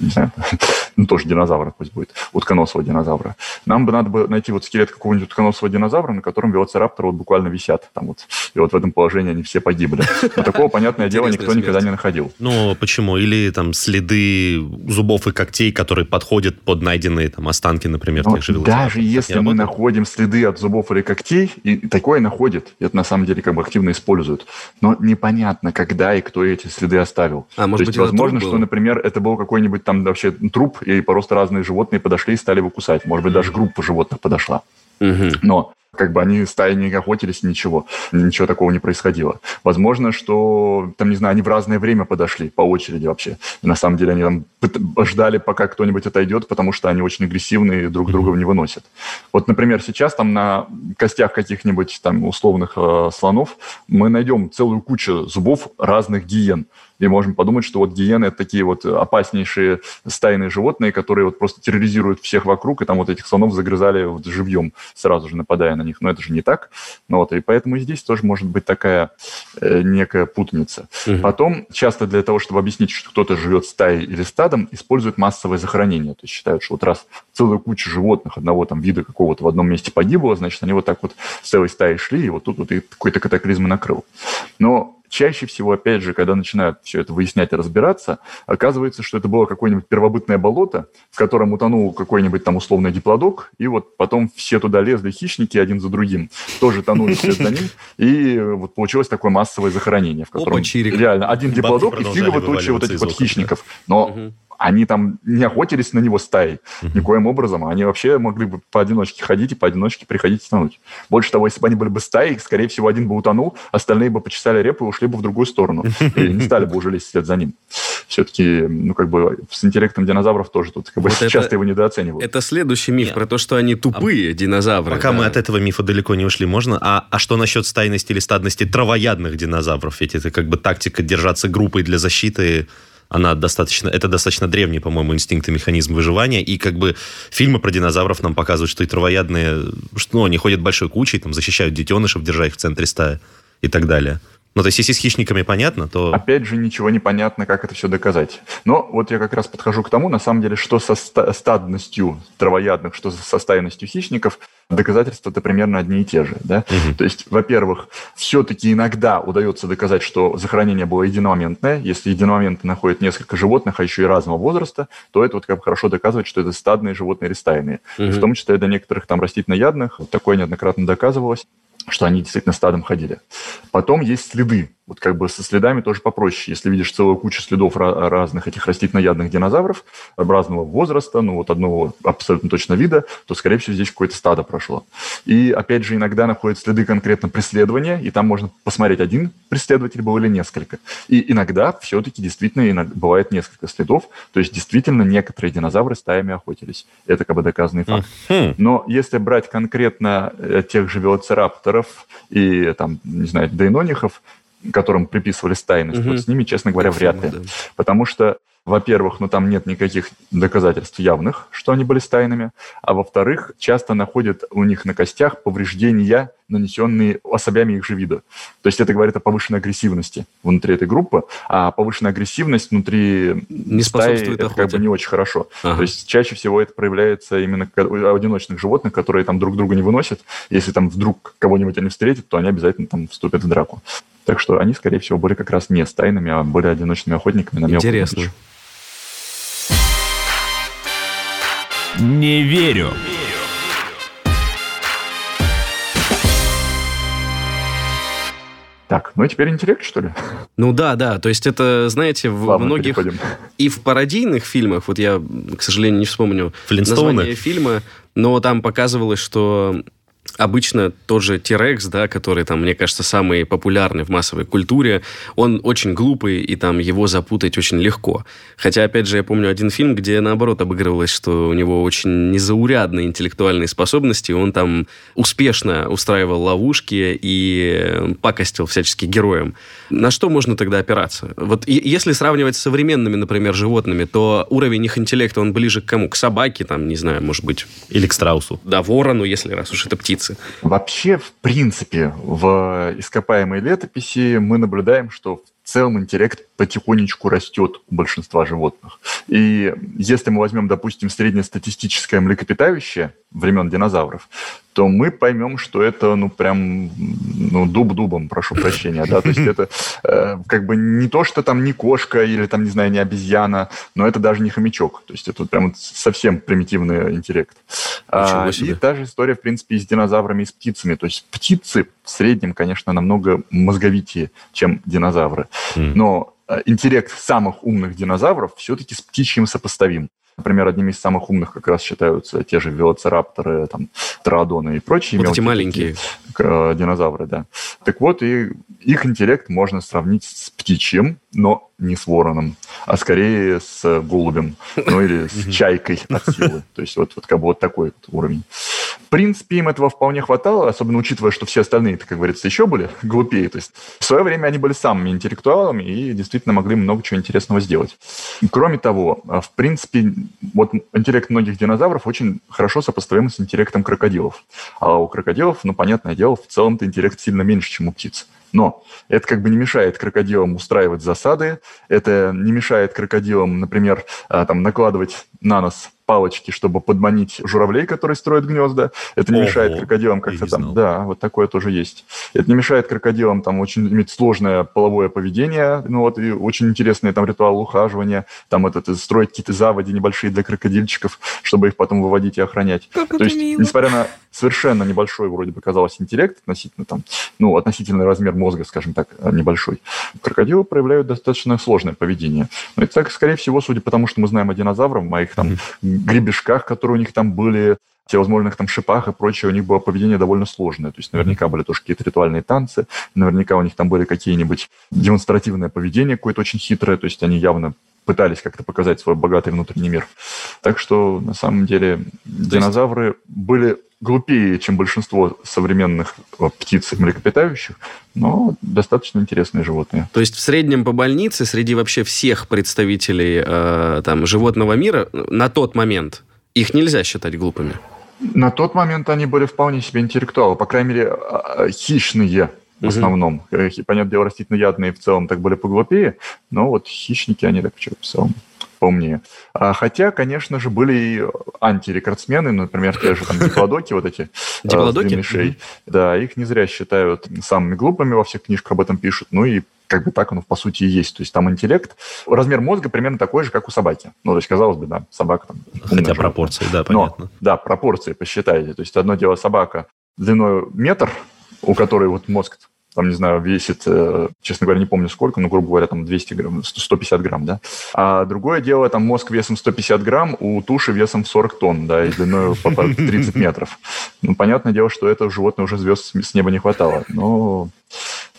не знаю, ну, тоже динозавра пусть будет, утконосого динозавра. Нам бы надо бы найти вот скелет какого-нибудь утконосого динозавра, на котором велоцирапторы вот буквально висят там вот. И вот в этом положении они все погибли. Но такого, понятное дело, никто никогда не находил. Ну, почему? Или там следы зубов и когтей, которые подходят под найденные там останки, например, тех же Даже если мы находим следы от зубов или когтей, и такое находит, это на самом деле как бы активно используют, но непонятно, когда и кто эти следы оставил. А, может То есть, быть, возможно, что, например, это был какой-нибудь там вообще труп, и просто разные животные подошли и стали его кусать. Может быть, даже группа животных подошла. Но как бы они стаи не охотились, ничего, ничего такого не происходило. Возможно, что, там, не знаю, они в разное время подошли, по очереди вообще. И на самом деле они там ждали, пока кто-нибудь отойдет, потому что они очень агрессивные и друг друга не выносят. Вот, например, сейчас там на костях каких-нибудь там условных э, слонов мы найдем целую кучу зубов разных гиен и можем подумать, что вот гиены – это такие вот опаснейшие стайные животные, которые вот просто терроризируют всех вокруг, и там вот этих слонов загрызали вот живьем, сразу же нападая на них. Но это же не так. Ну, вот, и поэтому здесь тоже может быть такая э, некая путаница. Угу. Потом часто для того, чтобы объяснить, что кто-то живет стаей или стадом, используют массовое захоронение. То есть считают, что вот раз целая куча животных одного там вида какого-то в одном месте погибло, значит, они вот так вот с целой стаей шли, и вот тут вот и какой-то катаклизм накрыл. Но чаще всего, опять же, когда начинают все это выяснять и разбираться, оказывается, что это было какое-нибудь первобытное болото, в котором утонул какой-нибудь там условный диплодок, и вот потом все туда лезли хищники один за другим, тоже тонули вслед за ним, и вот получилось такое массовое захоронение, в котором Опа, реально один диплодок и фигово тучи вот этих вот хищников. Но они там не охотились на него стаей uh-huh. никоим образом. Они вообще могли бы поодиночке ходить и поодиночке приходить и тонуть. Больше того, если бы они были бы стаей, скорее всего, один бы утонул, остальные бы почесали репу и ушли бы в другую сторону. И не стали бы уже лезть вслед за ним. Все-таки, ну, как бы с интеллектом динозавров тоже тут как бы вот часто это, его недооценивают. Это следующий миф Нет. про то, что они тупые а, динозавры. Пока да. мы от этого мифа далеко не ушли, можно? А, а что насчет стайности или стадности травоядных динозавров? Ведь это как бы тактика держаться группой для защиты она достаточно, это достаточно древний, по-моему, инстинкт и механизм выживания, и как бы фильмы про динозавров нам показывают, что и травоядные, что, ну, они ходят большой кучей, там, защищают детенышев, держа их в центре стаи и так далее. Ну, то есть, если с хищниками понятно, то... Опять же, ничего не понятно, как это все доказать. Но вот я как раз подхожу к тому, на самом деле, что со стадностью травоядных, что со стайностью хищников, доказательства-то примерно одни и те же. Да? Угу. То есть, во-первых, все-таки иногда удается доказать, что захоронение было единомоментное. Если единомоментно находят несколько животных, а еще и разного возраста, то это вот как бы хорошо доказывает, что это стадные животные или стайные. Угу. В том числе для некоторых там растительноядных. Такое неоднократно доказывалось что они действительно стадом ходили. Потом есть следы. Вот как бы со следами тоже попроще. Если видишь целую кучу следов разных этих растительноядных динозавров разного возраста, ну вот одного абсолютно точно вида, то, скорее всего, здесь какое-то стадо прошло. И, опять же, иногда находят следы конкретно преследования, и там можно посмотреть, один преследователь был или несколько. И иногда все-таки действительно бывает несколько следов, то есть действительно некоторые динозавры стаями охотились. Это как бы доказанный факт. Но если брать конкретно э, тех же велоцирапторов и, там, не знаю, дейнонихов, которым приписывали тайность, угу. вот с ними, честно говоря, вряд ли. Да. Потому что во-первых, ну там нет никаких доказательств явных, что они были стайными, а во-вторых, часто находят у них на костях повреждения, нанесенные особями их же вида. То есть это говорит о повышенной агрессивности внутри этой группы, а повышенная агрессивность внутри не стаи это как бы не очень хорошо. Ага. То есть чаще всего это проявляется именно у одиночных животных, которые там друг друга не выносят. Если там вдруг кого-нибудь они встретят, то они обязательно там вступят в драку. Так что они, скорее всего, были как раз не стайными, а были одиночными охотниками на мелкую Интересно. Дичь. Не верю. Так, ну и теперь интеллект, что ли? Ну да, да. То есть это, знаете, в Ладно, многих... Переходим. И в пародийных фильмах, вот я, к сожалению, не вспомню название фильма, но там показывалось, что обычно тот же T-Rex, да, который там, мне кажется, самый популярный в массовой культуре, он очень глупый, и там его запутать очень легко. Хотя, опять же, я помню один фильм, где, наоборот, обыгрывалось, что у него очень незаурядные интеллектуальные способности, он там успешно устраивал ловушки и пакостил всячески героям. На что можно тогда опираться? Вот если сравнивать с современными, например, животными, то уровень их интеллекта, он ближе к кому? К собаке, там, не знаю, может быть... Или к страусу. Да, ворону, если раз уж это птица птицы. Вообще, в принципе, в ископаемой летописи мы наблюдаем, что в целом интеллект потихонечку растет у большинства животных. И если мы возьмем, допустим, среднестатистическое млекопитающее времен динозавров, то мы поймем, что это, ну, прям, ну, дуб дубом, прошу прощения, да, то есть это э, как бы не то, что там не кошка или там, не знаю, не обезьяна, но это даже не хомячок, то есть это прям совсем примитивный интеллект. А, и та же история, в принципе, и с динозаврами, и с птицами, то есть птицы в среднем, конечно, намного мозговитее, чем динозавры, но э, интеллект самых умных динозавров все-таки с птичьим сопоставим. Например, одними из самых умных как раз считаются те же велоцирапторы, там, троодоны и прочие вот эти маленькие э, динозавры, да. Так вот, и их интеллект можно сравнить с птичьим, но не с вороном, а скорее с голубем, ну или с чайкой от силы. То есть вот, вот как бы вот такой вот уровень. В принципе, им этого вполне хватало, особенно учитывая, что все остальные, как говорится, еще были глупее. То есть в свое время они были самыми интеллектуалами и действительно могли много чего интересного сделать. Кроме того, в принципе, вот интеллект многих динозавров очень хорошо сопоставим с интеллектом крокодилов. А у крокодилов, ну, понятное дело, в целом-то интеллект сильно меньше, чем у птиц. Но это как бы не мешает крокодилам устраивать засады, это не мешает крокодилам, например, а, там, накладывать на нос палочки, чтобы подманить журавлей, которые строят гнезда. Это не Ого, мешает крокодилам как-то там... Да, вот такое тоже есть. Это не мешает крокодилам там очень иметь сложное половое поведение, ну вот, и очень интересный там ритуал ухаживания, там этот, строить какие-то заводи небольшие для крокодильчиков, чтобы их потом выводить и охранять. Как То есть, мило. несмотря на совершенно небольшой, вроде бы казалось, интеллект относительно там, ну, относительный размер мозга, скажем так, небольшой, крокодилы проявляют достаточно сложное поведение. Но это так, скорее всего, судя по тому, что мы знаем о динозаврах, о их там гребешках, которые у них там были, всевозможных там шипах и прочее, у них было поведение довольно сложное. То есть наверняка были тоже какие-то ритуальные танцы, наверняка у них там были какие-нибудь демонстративное поведение какое-то очень хитрое, то есть они явно пытались как-то показать свой богатый внутренний мир. Так что, на самом деле, динозавры были глупее, чем большинство современных птиц и млекопитающих, но достаточно интересные животные. То есть в среднем по больнице среди вообще всех представителей э, там, животного мира на тот момент их нельзя считать глупыми? На тот момент они были вполне себе интеллектуалы, по крайней мере, а, а, хищные в основном. Угу. Понятное дело, растительноядные в целом так были поглупее, но вот хищники, они так в целом поумнее. А, хотя, конечно же, были и антирекордсмены, например, те же там диплодоки, вот эти а, диплодоки? шеи. Да, их не зря считают самыми глупыми, во всех книжках об этом пишут. Ну и как бы так оно по сути и есть. То есть там интеллект, размер мозга примерно такой же, как у собаки. Ну, то есть, казалось бы, да, собака там... Хотя пропорции, да, понятно. Но, да, пропорции посчитайте. То есть одно дело собака длиной метр, у которой вот мозг там, не знаю, весит, э, честно говоря, не помню сколько, но, грубо говоря, там 200 грамм, 150 грамм, да. А другое дело, там мозг весом 150 грамм, у туши весом 40 тонн, да, и длиной по 30 метров. Ну, понятное дело, что это животное уже звезд с неба не хватало. Но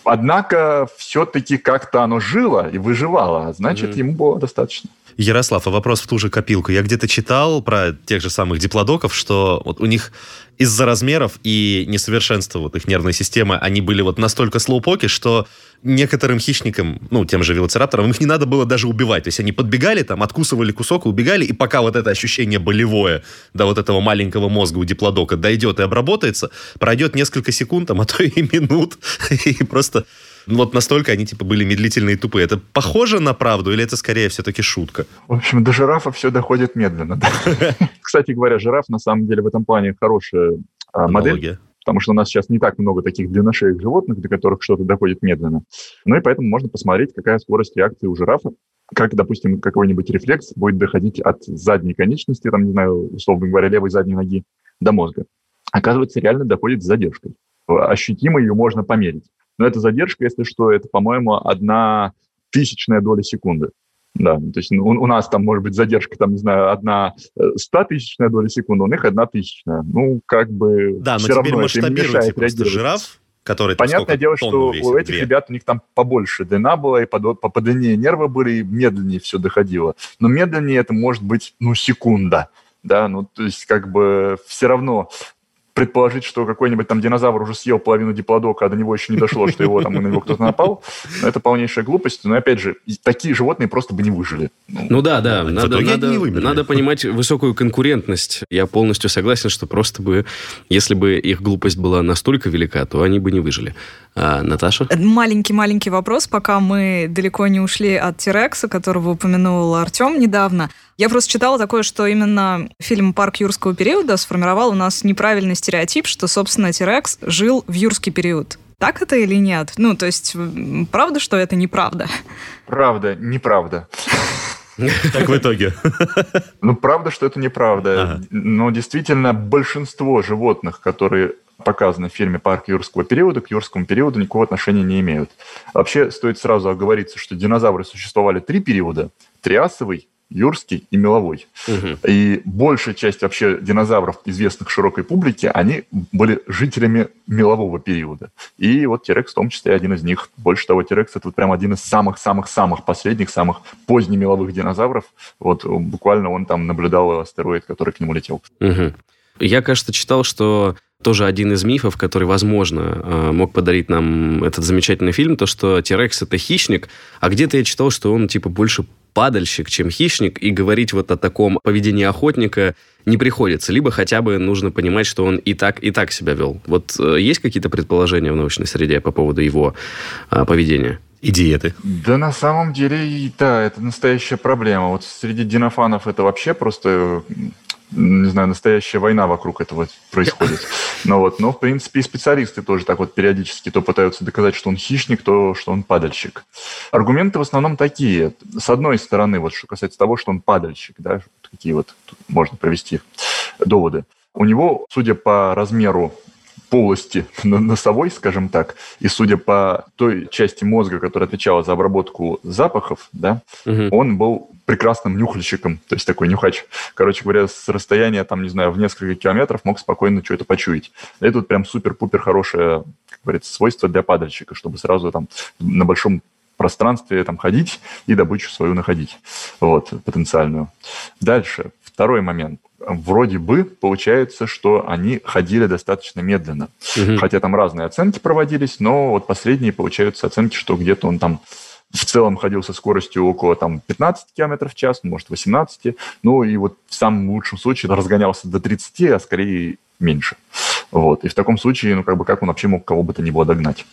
Однако все-таки как-то оно жило и выживало, а значит, mm-hmm. ему было достаточно. Ярослав, а вопрос в ту же копилку. Я где-то читал про тех же самых диплодоков, что вот у них из-за размеров и несовершенства вот их нервной системы они были вот настолько слоупоки, что некоторым хищникам, ну, тем же велоцирапторам, их не надо было даже убивать. То есть они подбегали там, откусывали кусок, убегали, и пока вот это ощущение болевое до вот этого маленького мозга у диплодока дойдет и обработается, пройдет несколько секунд, там, а то и минут, и просто вот настолько они типа были медлительные и тупые. Это похоже на правду или это скорее все-таки шутка? В общем, до жирафа все доходит медленно. Кстати говоря, жираф на самом деле в этом плане хорошая а, модель. Потому что у нас сейчас не так много таких длинношеек животных, до которых что-то доходит медленно. Ну и поэтому можно посмотреть, какая скорость реакции у жирафа как, допустим, какой-нибудь рефлекс будет доходить от задней конечности, там, не знаю, условно говоря, левой задней ноги до мозга. Оказывается, реально доходит с задержкой. Ощутимо ее можно померить. Но эта задержка, если что, это, по-моему, одна тысячная доля секунды. Да, то есть у, у нас там может быть задержка, там, не знаю, одна э, статысячная доля секунды, у них одна тысячная. Ну, как бы Да, но теперь масштабируйте просто жираф, который Понятное дело, что весит, у этих две. ребят у них там побольше длина была, и по, по, по длине нервы были, и медленнее все доходило. Но медленнее это может быть, ну, секунда. Да, ну, то есть, как бы, все равно предположить, что какой-нибудь там динозавр уже съел половину диплодока, а до него еще не дошло, что его там на него кто-то напал, это полнейшая глупость. Но опять же, такие животные просто бы не выжили. Ну, ну да, да, надо, надо, надо понимать высокую конкурентность. Я полностью согласен, что просто бы, если бы их глупость была настолько велика, то они бы не выжили. А, Наташа? Маленький-маленький вопрос, пока мы далеко не ушли от Тирекса, которого упомянул Артем недавно. Я просто читала такое, что именно фильм «Парк юрского периода» сформировал у нас неправильный стереотип, что, собственно, тирекс жил в юрский период. Так это или нет? Ну, то есть, правда, что это неправда? Правда, неправда. Так в итоге. Ну, правда, что это неправда. Ага. Но действительно, большинство животных, которые показаны в фильме «Парк юрского периода», к юрскому периоду никакого отношения не имеют. Вообще, стоит сразу оговориться, что динозавры существовали три периода. Триасовый, юрский и меловой. Угу. И большая часть вообще динозавров, известных широкой публике, они были жителями мелового периода. И вот Терекс в том числе один из них. Больше того, Терекс это вот прям один из самых-самых-самых последних, самых поздних меловых динозавров. Вот буквально он там наблюдал астероид, который к нему летел. Угу. Я, кажется, читал, что тоже один из мифов, который, возможно, э, мог подарить нам этот замечательный фильм, то, что Терекс это хищник, а где-то я читал, что он типа больше падальщик, чем хищник, и говорить вот о таком поведении охотника не приходится. Либо хотя бы нужно понимать, что он и так, и так себя вел. Вот э, есть какие-то предположения в научной среде по поводу его а, поведения? и диеты? Да, на самом деле, да, это настоящая проблема. Вот среди динофанов это вообще просто не знаю, настоящая война вокруг этого происходит. Но вот, но в принципе и специалисты тоже так вот периодически то пытаются доказать, что он хищник, то что он падальщик. Аргументы в основном такие. С одной стороны, вот что касается того, что он падальщик, да, какие вот можно провести доводы. У него, судя по размеру полости носовой, скажем так, и судя по той части мозга, которая отвечала за обработку запахов, да, угу. он был прекрасным нюхальщиком, то есть такой нюхач. Короче говоря, с расстояния, там, не знаю, в несколько километров мог спокойно что-то почуять. Это вот прям супер-пупер хорошее, как говорится, свойство для падальщика, чтобы сразу там на большом пространстве там ходить и добычу свою находить, вот, потенциальную. Дальше, второй момент вроде бы получается, что они ходили достаточно медленно. Угу. Хотя там разные оценки проводились, но вот последние получаются оценки, что где-то он там в целом ходил со скоростью около там, 15 км в час, может, 18. Ну и вот в самом лучшем случае разгонялся до 30, а скорее меньше. Вот. И в таком случае, ну, как бы, как он вообще мог кого бы то ни было догнать?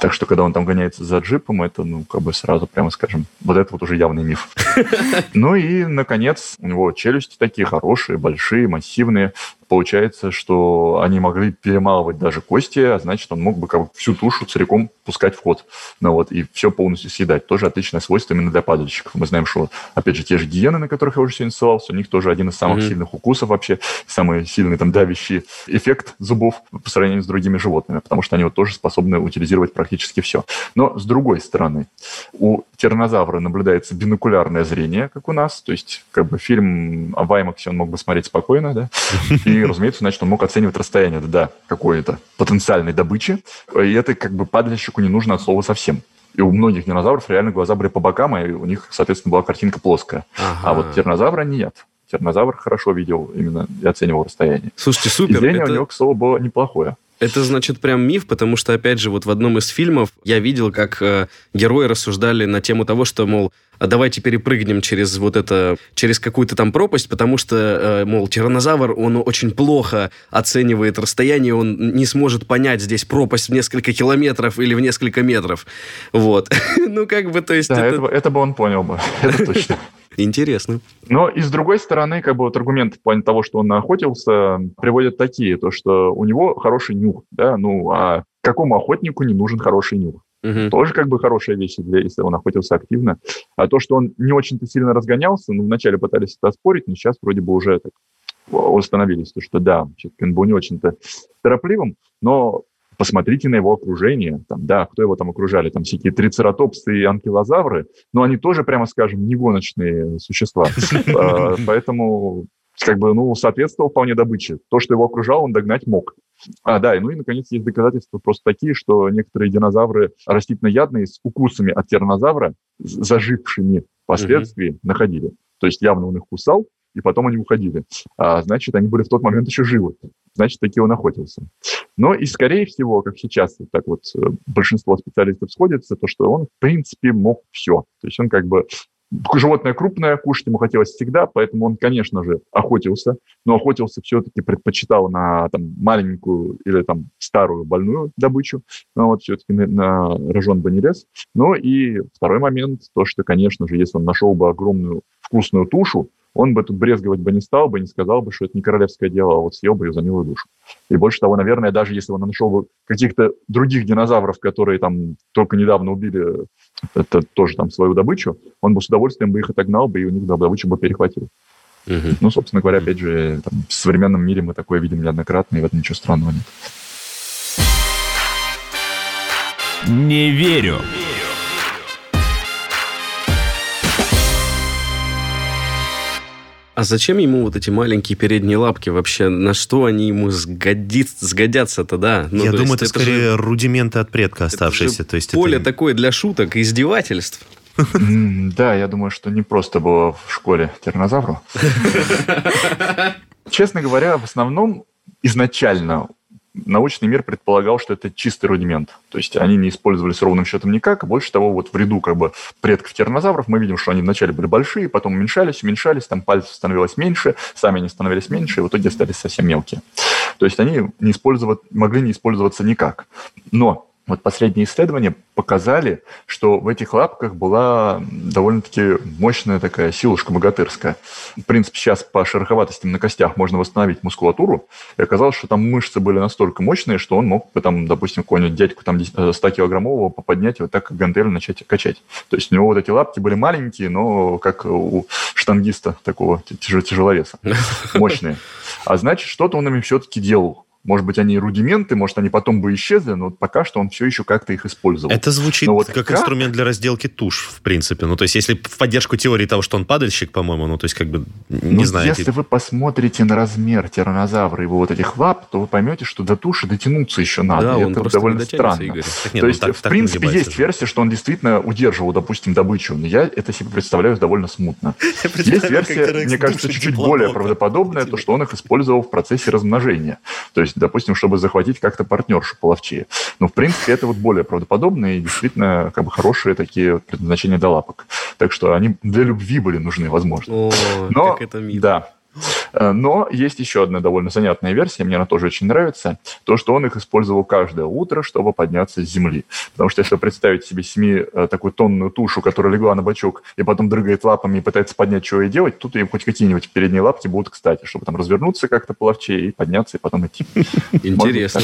Так что, когда он там гоняется за джипом, это, ну, как бы сразу, прямо скажем, вот это вот уже явный миф. Ну и, наконец, у него челюсти такие хорошие, большие, массивные. Получается, что они могли перемалывать даже кости, а значит, он мог бы как бы всю тушу целиком пускать в ход. Ну вот, и все полностью съедать. Тоже отличное свойство именно для падальщиков. Мы знаем, что, опять же, те же гиены, на которых я уже сегодня ссылался, у них тоже один из самых mm-hmm. сильных укусов вообще, самый сильный там давящий эффект зубов по сравнению с другими животными, потому что они вот тоже способны утилизировать практически все. Но с другой стороны, у тиранозавра наблюдается бинокулярное зрение, как у нас, то есть как бы фильм о Ваймаксе он мог бы смотреть спокойно, да, и, разумеется, значит, он мог оценивать расстояние до какой-то потенциальной добычи, и это как бы падальщику не нужно от слова совсем. И у многих динозавров реально глаза были по бокам, и у них, соответственно, была картинка плоская. Ага. А вот тиранозавра нет. Тиранозавр хорошо видел именно и оценивал расстояние. Слушайте, супер. И зрение это... у него, к слову, было неплохое. Это, значит, прям миф, потому что, опять же, вот в одном из фильмов я видел, как э, герои рассуждали на тему того, что, мол, а давайте перепрыгнем через вот это, через какую-то там пропасть, потому что, э, мол, тиранозавр, он очень плохо оценивает расстояние, он не сможет понять здесь пропасть в несколько километров или в несколько метров. Вот. ну, как бы, то есть... Да, это... это бы он понял бы, это точно. Интересно. Но и с другой стороны, как бы вот аргумент в плане того, что он охотился, приводят такие, то что у него хороший нюх, да, ну а какому охотнику не нужен хороший нюх? Угу. Тоже как бы хорошая вещь, для, если он охотился активно. А то, что он не очень-то сильно разгонялся, ну, вначале пытались это оспорить, но сейчас вроде бы уже так установились, то, что да, он был не очень-то торопливым, но посмотрите на его окружение, там, да, кто его там окружали, там всякие трицератопсы и анкилозавры, но они тоже, прямо скажем, не гоночные существа. А, поэтому как бы, ну, соответствовал вполне добыче. То, что его окружало, он догнать мог. А, да, и, ну и, наконец, есть доказательства просто такие, что некоторые динозавры растительноядные с укусами от тиранозавра, зажившими впоследствии, mm-hmm. находили. То есть явно он их кусал, и потом они уходили. А, значит, они были в тот момент еще живы. Значит, таки он охотился. Но и, скорее всего, как сейчас вот так вот э, большинство специалистов сходятся, то, что он, в принципе, мог все. То есть он как бы животное крупное, кушать ему хотелось всегда, поэтому он, конечно же, охотился, но охотился все-таки предпочитал на там, маленькую или там старую больную добычу, но вот все-таки на, на рожон бы не лез. Ну и второй момент, то, что, конечно же, если он нашел бы огромную вкусную тушу, он бы тут брезговать бы не стал бы, не сказал бы, что это не королевское дело, а вот съел бы ее за милую душу. И больше того, наверное, даже если он нашел бы каких-то других динозавров, которые там только недавно убили это тоже там свою добычу, он бы с удовольствием бы их отогнал бы, и у них добычу бы перехватил. Угу. Ну, собственно говоря, опять же, там, в современном мире мы такое видим неоднократно, и в этом ничего странного нет. Не верю. А зачем ему вот эти маленькие передние лапки вообще? На что они ему сгодит, сгодятся-то, да? Ну, Я думаю, это скорее же, рудименты от предка оставшиеся. то есть поле это... такое для шуток, издевательств. Да, я думаю, что не просто было в школе тиранозавру. Честно говоря, в основном изначально научный мир предполагал, что это чистый рудимент. То есть они не использовались ровным счетом никак. Больше того, вот в ряду как бы предков тиранозавров мы видим, что они вначале были большие, потом уменьшались, уменьшались, там пальцев становилось меньше, сами они становились меньше, и в итоге остались совсем мелкие. То есть они не использовать, могли не использоваться никак. Но вот последние исследования показали, что в этих лапках была довольно-таки мощная такая силушка богатырская. В принципе, сейчас по шероховатостям на костях можно восстановить мускулатуру, и оказалось, что там мышцы были настолько мощные, что он мог бы, там, допустим, какого-нибудь дядьку там 100-килограммового поподнять и вот так как гантель начать качать. То есть у него вот эти лапки были маленькие, но как у штангиста такого тяжеловеса. Мощные. А значит, что-то он ими все-таки делал. Может быть, они рудименты, может, они потом бы исчезли, но пока что он все еще как-то их использовал. Это звучит вот как, как инструмент для разделки туш, в принципе. Ну, то есть, если в поддержку теории того, что он падальщик, по-моему, ну, то есть, как бы, не ну, знаю. Если вы посмотрите на размер тиранозавра и его вот этих лап, то вы поймете, что до туши дотянуться еще надо. Да, он это довольно странно. Игорь. Так нет, то есть, так, в так принципе, есть же. версия, что он действительно удерживал, допустим, добычу, но я это себе представляю довольно смутно. Есть версия, мне кажется, чуть-чуть более правдоподобная, то, что он их использовал в процессе размножения. То есть, допустим, чтобы захватить как-то партнершу половчее. Но, в принципе, это вот более правдоподобно и действительно как бы хорошие такие предназначения для лапок. Так что они для любви были нужны, возможно. О, Но, как это мило. Да, но есть еще одна довольно занятная версия, мне она тоже очень нравится, то, что он их использовал каждое утро, чтобы подняться с земли. Потому что если представить себе семи э, такую тонную тушу, которая легла на бочок и потом дрыгает лапами и пытается поднять, что и делать, тут им хоть какие-нибудь передние лапки будут кстати, чтобы там развернуться как-то половчее и подняться, и потом идти. Интересно.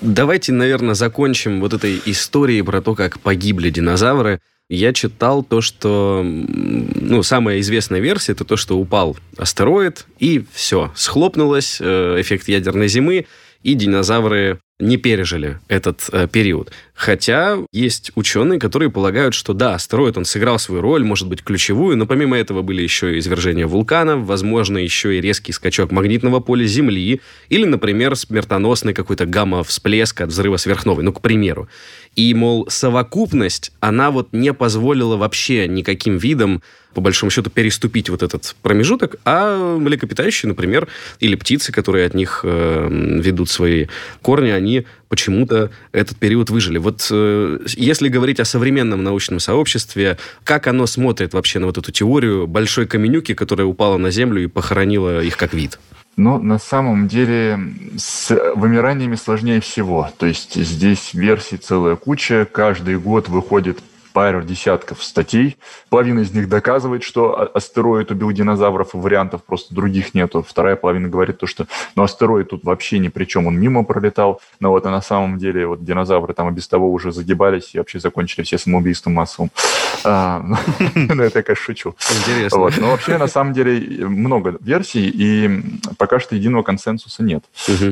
Давайте, наверное, закончим вот этой историей про то, как погибли динозавры я читал то, что ну, самая известная версия это то, что упал астероид, и все, схлопнулось, э, эффект ядерной зимы, и динозавры не пережили этот э, период. Хотя есть ученые, которые полагают, что да, астероид, он сыграл свою роль, может быть, ключевую, но помимо этого были еще и извержения вулканов, возможно, еще и резкий скачок магнитного поля Земли, или, например, смертоносный какой-то гамма-всплеск от взрыва сверхновой, ну, к примеру. И, мол, совокупность, она вот не позволила вообще никаким видам по большому счету, переступить вот этот промежуток, а млекопитающие, например, или птицы, которые от них э, ведут свои корни, они почему-то этот период выжили. Вот э, если говорить о современном научном сообществе, как оно смотрит вообще на вот эту теорию большой каменюки, которая упала на Землю и похоронила их как вид? Но на самом деле с вымираниями сложнее всего. То есть здесь версий целая куча. Каждый год выходит пару десятков статей. Половина из них доказывает, что астероид убил динозавров, и вариантов просто других нету. Вторая половина говорит то, что ну, астероид тут вообще ни при чем, он мимо пролетал. Но вот а на самом деле вот динозавры там и без того уже загибались и вообще закончили все самоубийством массовым. А, ну, это я, конечно, шучу. Интересно. Но вообще, на самом деле, много версий, и пока что единого консенсуса нет.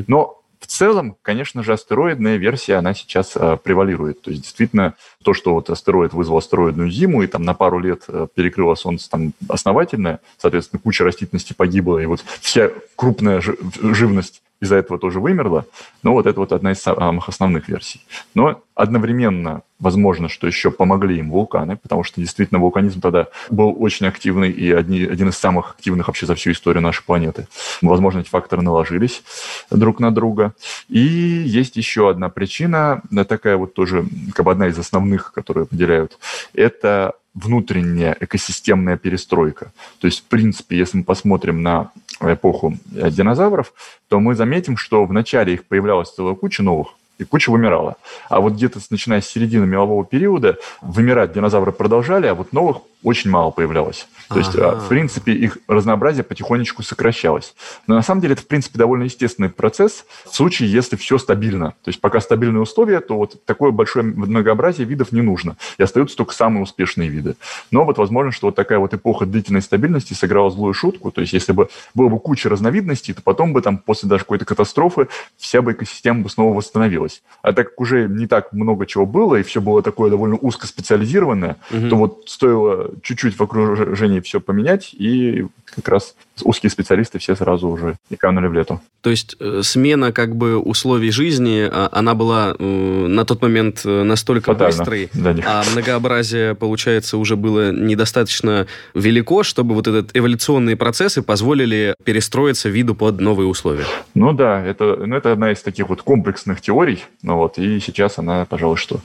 Но в целом, конечно же, астероидная версия, она сейчас э, превалирует. То есть, действительно, то, что вот астероид вызвал астероидную зиму и там на пару лет э, перекрыло Солнце там основательное, соответственно, куча растительности погибла, и вот вся крупная живность из-за этого тоже вымерла. Но вот это вот одна из самых основных версий. Но одновременно возможно, что еще помогли им вулканы, потому что действительно вулканизм тогда был очень активный и одни, один из самых активных вообще за всю историю нашей планеты. Возможно, эти факторы наложились друг на друга. И есть еще одна причина, такая вот тоже как бы одна из основных, которые определяют, это внутренняя экосистемная перестройка. То есть, в принципе, если мы посмотрим на эпоху динозавров, то мы заметим, что вначале их появлялась целая куча новых, и куча вымирала. А вот где-то начиная с середины мелового периода вымирать динозавры продолжали, а вот новых очень мало появлялось. То есть, а, в принципе, их разнообразие потихонечку сокращалось. Но на самом деле это, в принципе, довольно естественный процесс в случае, если все стабильно. То есть, пока стабильные условия, то вот такое большое многообразие видов не нужно. И остаются только самые успешные виды. Но вот возможно, что вот такая вот эпоха длительной стабильности сыграла злую шутку. То есть, если бы было бы куча разновидностей, то потом бы там после даже какой-то катастрофы вся бы экосистема бы снова восстановилась. А так как уже не так много чего было, и все было такое довольно узкоспециализированное, угу. то вот стоило чуть-чуть в окружении все поменять, и как раз узкие специалисты все сразу уже и канули в лету. То есть э, смена как бы условий жизни, а, она была э, на тот момент э, настолько Фатально быстрой, а многообразие, получается, уже было недостаточно велико, чтобы вот этот эволюционные процессы позволили перестроиться виду под новые условия. Ну да, это, ну, это одна из таких вот комплексных теорий, ну вот, и сейчас она, пожалуй, что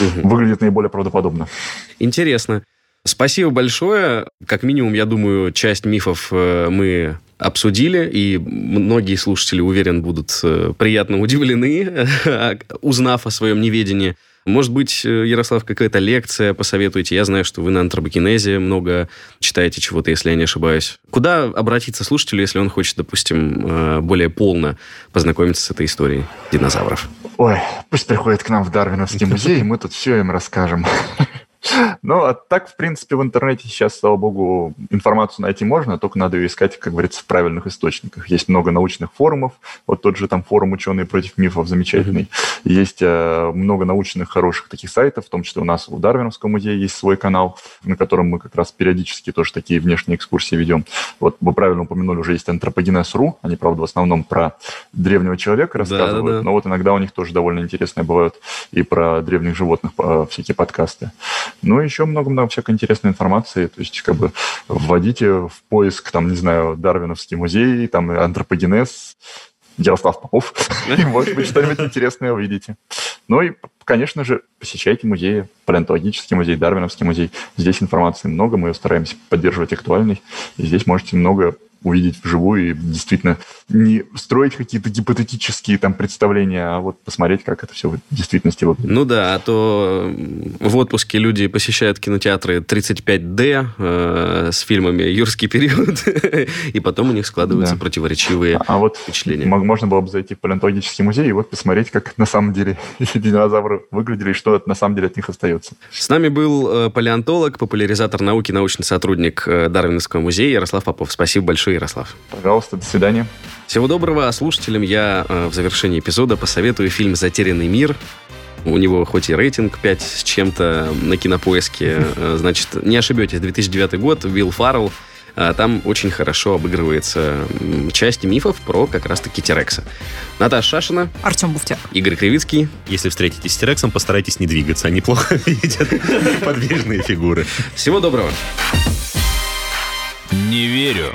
угу. выглядит наиболее правдоподобно. Интересно. Спасибо большое. Как минимум, я думаю, часть мифов э, мы обсудили, и многие слушатели, уверен, будут э, приятно удивлены, узнав о своем неведении. Может быть, э, Ярослав, какая-то лекция посоветуете? Я знаю, что вы на антропокинезе много читаете чего-то, если я не ошибаюсь. Куда обратиться слушателю, если он хочет, допустим, более полно познакомиться с этой историей динозавров? Ой, пусть приходит к нам в Дарвиновский музей, и мы тут все им расскажем. Ну, а так, в принципе, в интернете сейчас, слава богу, информацию найти можно, только надо ее искать, как говорится, в правильных источниках. Есть много научных форумов, вот тот же там форум «Ученые против мифов» замечательный. Mm-hmm. Есть э, много научных хороших таких сайтов, в том числе у нас в Дарвиновском музее есть свой канал, на котором мы как раз периодически тоже такие внешние экскурсии ведем. Вот вы правильно упомянули, уже есть антропогенез.ру, они, правда, в основном про древнего человека рассказывают, да, да, да. но вот иногда у них тоже довольно интересные бывают и про древних животных э, всякие подкасты. Ну, еще много-много всякой интересной информации. То есть, как бы, вводите в поиск, там, не знаю, Дарвиновский музей, там, антропогенез, Ярослав Попов, и, может быть, что-нибудь интересное увидите. Ну и, конечно же, посещайте музеи, палеонтологический музей, Дарвиновский музей. Здесь информации много, мы стараемся поддерживать актуальной. И здесь можете много увидеть вживую и действительно не строить какие-то гипотетические там представления, а вот посмотреть, как это все в действительности выглядит. Ну да, а то в отпуске люди посещают кинотеатры 35D э, с фильмами «Юрский период», и потом у них складываются да. противоречивые а вот впечатления. Можно было бы зайти в палеонтологический музей и вот посмотреть, как на самом деле эти динозавры выглядели и что на самом деле от них остается. С нами был э, палеонтолог, популяризатор науки, научный сотрудник э, Дарвинского музея Ярослав Попов. Спасибо большое, Ярослав. Пожалуйста, до свидания. Всего доброго. А слушателям я э, в завершении эпизода посоветую фильм «Затерянный мир». У него хоть и рейтинг 5 с чем-то на кинопоиске. Значит, не ошибетесь, 2009 год, Уилл Фаррелл. Там очень хорошо обыгрывается часть мифов про как раз-таки Терекса. Наташа Шашина. Артем Буфтяк. Игорь Кривицкий. Если встретитесь с Терексом, постарайтесь не двигаться. Они плохо видят подвижные фигуры. Всего доброго. Не верю.